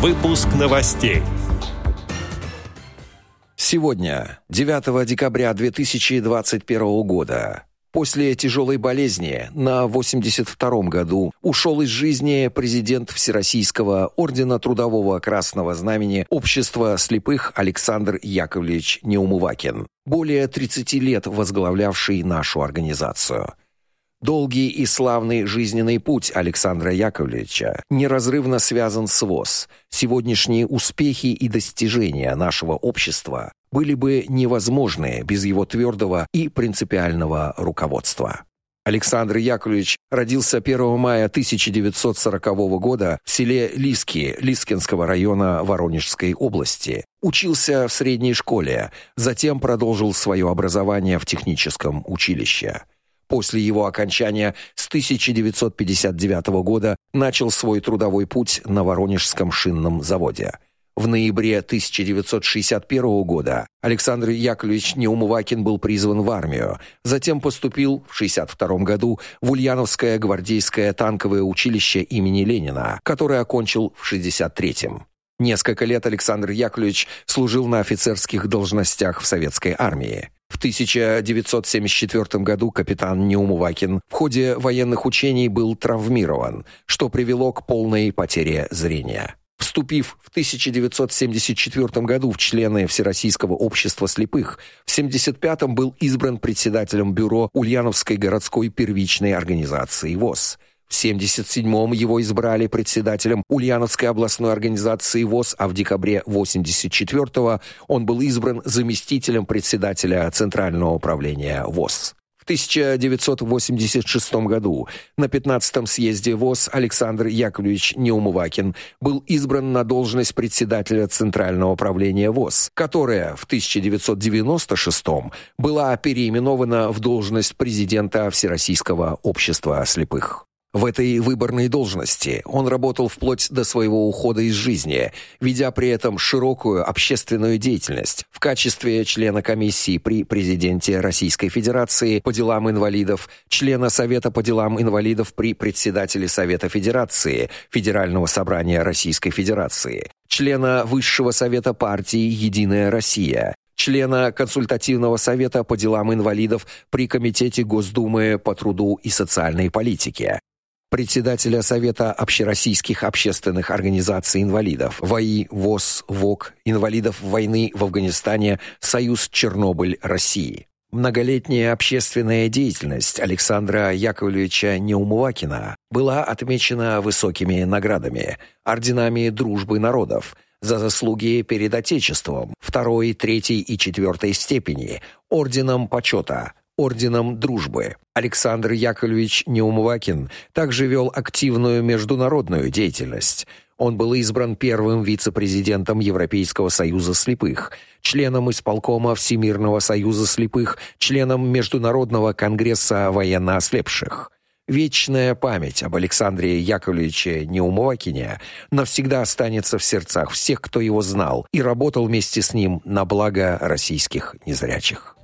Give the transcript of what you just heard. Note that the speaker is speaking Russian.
Выпуск новостей. Сегодня, 9 декабря 2021 года, после тяжелой болезни на 82-м году ушел из жизни президент Всероссийского ордена Трудового Красного Знамени Общества слепых Александр Яковлевич Неумывакин, более 30 лет возглавлявший нашу организацию. Долгий и славный жизненный путь Александра Яковлевича неразрывно связан с ВОЗ. Сегодняшние успехи и достижения нашего общества были бы невозможны без его твердого и принципиального руководства. Александр Яковлевич родился 1 мая 1940 года в селе Лиски Лискинского района Воронежской области. Учился в средней школе, затем продолжил свое образование в техническом училище. После его окончания с 1959 года начал свой трудовой путь на Воронежском шинном заводе. В ноябре 1961 года Александр Яковлевич Неумывакин был призван в армию, затем поступил в 62 году в Ульяновское гвардейское танковое училище имени Ленина, которое окончил в 63-м. Несколько лет Александр Яковлевич служил на офицерских должностях в советской армии. В 1974 году капитан Неумывакин в ходе военных учений был травмирован, что привело к полной потере зрения. Вступив в 1974 году в члены Всероссийского общества слепых, в 75-м был избран председателем бюро Ульяновской городской первичной организации ВОС – в 77-м его избрали председателем Ульяновской областной организации ВОЗ, а в декабре 84-го он был избран заместителем председателя Центрального управления ВОЗ. В 1986 году на 15-м съезде ВОЗ Александр Яковлевич Неумывакин был избран на должность председателя Центрального управления ВОЗ, которая в 1996 была переименована в должность президента Всероссийского общества слепых. В этой выборной должности. Он работал вплоть до своего ухода из жизни, ведя при этом широкую общественную деятельность. В качестве члена комиссии при президенте Российской Федерации по делам инвалидов, члена Совета по делам инвалидов при председателе Совета Федерации Федерального собрания Российской Федерации, члена Высшего совета партии Единая Россия, члена консультативного совета по делам инвалидов при комитете Госдумы по труду и социальной политике, председателя Совета общероссийских общественных организаций инвалидов, ВАИ, ВОЗ, ВОК, инвалидов войны в Афганистане, Союз Чернобыль России. Многолетняя общественная деятельность Александра Яковлевича Неумывакина была отмечена высокими наградами, орденами дружбы народов, за заслуги перед Отечеством второй, третьей и четвертой степени, орденом почета, орденом дружбы. Александр Яковлевич Неумывакин также вел активную международную деятельность. Он был избран первым вице-президентом Европейского союза слепых, членом исполкома Всемирного союза слепых, членом Международного конгресса военноослепших. Вечная память об Александре Яковлевиче Неумывакине навсегда останется в сердцах всех, кто его знал и работал вместе с ним на благо российских незрячих.